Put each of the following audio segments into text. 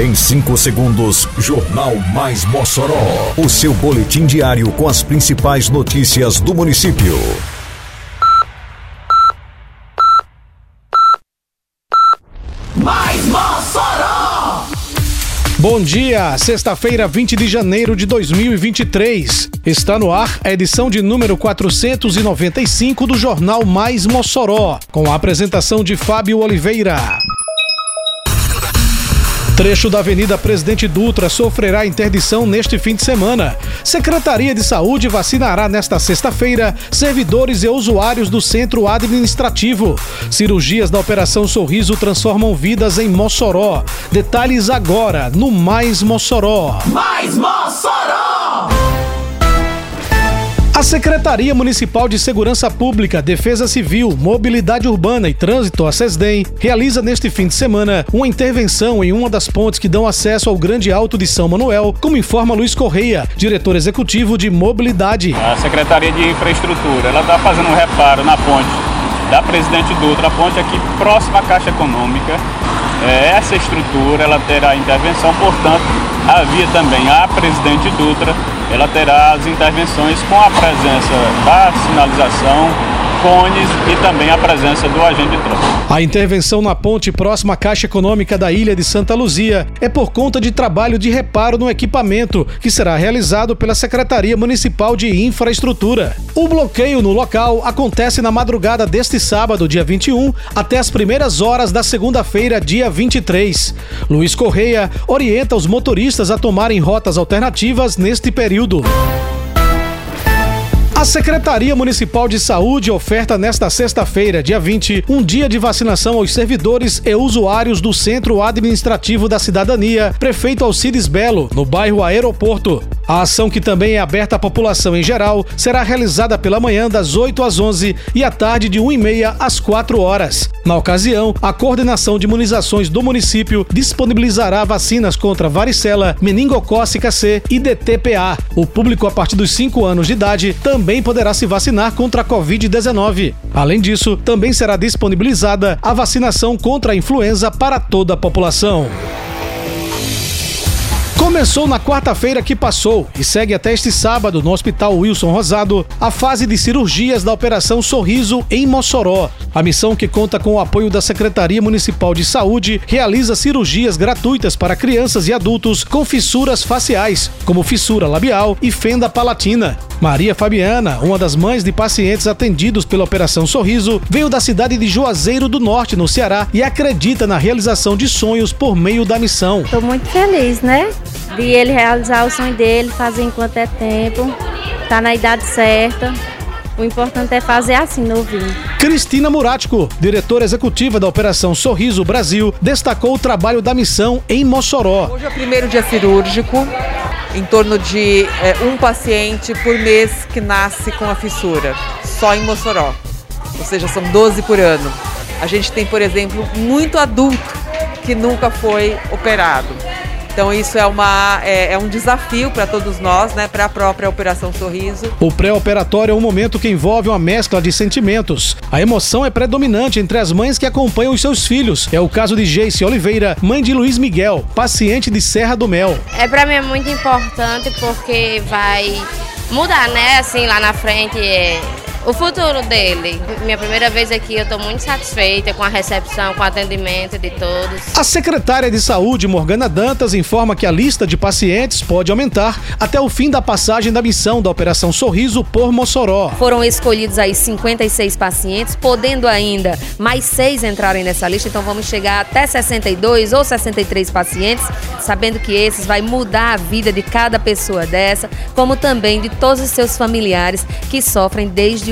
Em 5 segundos, Jornal Mais Mossoró. O seu boletim diário com as principais notícias do município. Mais Mossoró! Bom dia, sexta-feira, 20 de janeiro de 2023. Está no ar a edição de número 495 do Jornal Mais Mossoró, com a apresentação de Fábio Oliveira. Trecho da Avenida Presidente Dutra sofrerá interdição neste fim de semana. Secretaria de Saúde vacinará nesta sexta-feira servidores e usuários do centro administrativo. Cirurgias da Operação Sorriso transformam vidas em Mossoró. Detalhes agora no Mais Mossoró. Mais Mossoró! A Secretaria Municipal de Segurança Pública, Defesa Civil, Mobilidade Urbana e Trânsito, a SESDEM, realiza neste fim de semana uma intervenção em uma das pontes que dão acesso ao Grande Alto de São Manuel, como informa Luiz Correia, diretor executivo de Mobilidade. A Secretaria de Infraestrutura, ela está fazendo um reparo na ponte da Presidente Dutra, a ponte aqui próxima à Caixa Econômica. É, essa estrutura, ela terá intervenção, portanto, havia também a Presidente Dutra, ela terá as intervenções com a presença da sinalização, cones e também a presença do agente de trânsito. A intervenção na ponte próxima à Caixa Econômica da Ilha de Santa Luzia é por conta de trabalho de reparo no equipamento, que será realizado pela Secretaria Municipal de Infraestrutura. O bloqueio no local acontece na madrugada deste sábado, dia 21, até as primeiras horas da segunda-feira, dia 23. Luiz Correia orienta os motoristas a tomarem rotas alternativas neste período. A Secretaria Municipal de Saúde oferta nesta sexta-feira, dia 20, um dia de vacinação aos servidores e usuários do Centro Administrativo da Cidadania, Prefeito Alcides Belo, no bairro Aeroporto. A ação, que também é aberta à população em geral, será realizada pela manhã das 8 às 11 e à tarde de 1h30 às 4 horas. Na ocasião, a Coordenação de Imunizações do município disponibilizará vacinas contra varicela, meningocócica C e DTPA. O público a partir dos 5 anos de idade também poderá se vacinar contra a Covid-19. Além disso, também será disponibilizada a vacinação contra a influenza para toda a população. Começou na quarta-feira que passou e segue até este sábado no Hospital Wilson Rosado a fase de cirurgias da Operação Sorriso em Mossoró. A missão, que conta com o apoio da Secretaria Municipal de Saúde, realiza cirurgias gratuitas para crianças e adultos com fissuras faciais, como fissura labial e fenda palatina. Maria Fabiana, uma das mães de pacientes atendidos pela Operação Sorriso, veio da cidade de Juazeiro do Norte, no Ceará, e acredita na realização de sonhos por meio da missão. Estou muito feliz, né? De ele realizar o sonho dele, fazer enquanto é tempo, tá na idade certa. O importante é fazer assim, novinho. Cristina Murático, diretora executiva da Operação Sorriso Brasil, destacou o trabalho da missão em Mossoró. Hoje é o primeiro dia cirúrgico, em torno de é, um paciente por mês que nasce com a fissura, só em Mossoró. Ou seja, são 12 por ano. A gente tem, por exemplo, muito adulto que nunca foi operado. Então isso é, uma, é, é um desafio para todos nós, né, para a própria Operação Sorriso. O pré-operatório é um momento que envolve uma mescla de sentimentos. A emoção é predominante entre as mães que acompanham os seus filhos. É o caso de Geice Oliveira, mãe de Luiz Miguel, paciente de Serra do Mel. É para mim é muito importante porque vai mudar, né? Assim, lá na frente é o futuro dele. Minha primeira vez aqui, eu estou muito satisfeita com a recepção, com o atendimento de todos. A secretária de Saúde, Morgana Dantas, informa que a lista de pacientes pode aumentar até o fim da passagem da missão da Operação Sorriso por Mossoró. Foram escolhidos aí 56 pacientes, podendo ainda mais seis entrarem nessa lista, então vamos chegar até 62 ou 63 pacientes, sabendo que esses vai mudar a vida de cada pessoa dessa, como também de todos os seus familiares que sofrem desde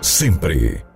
sempre.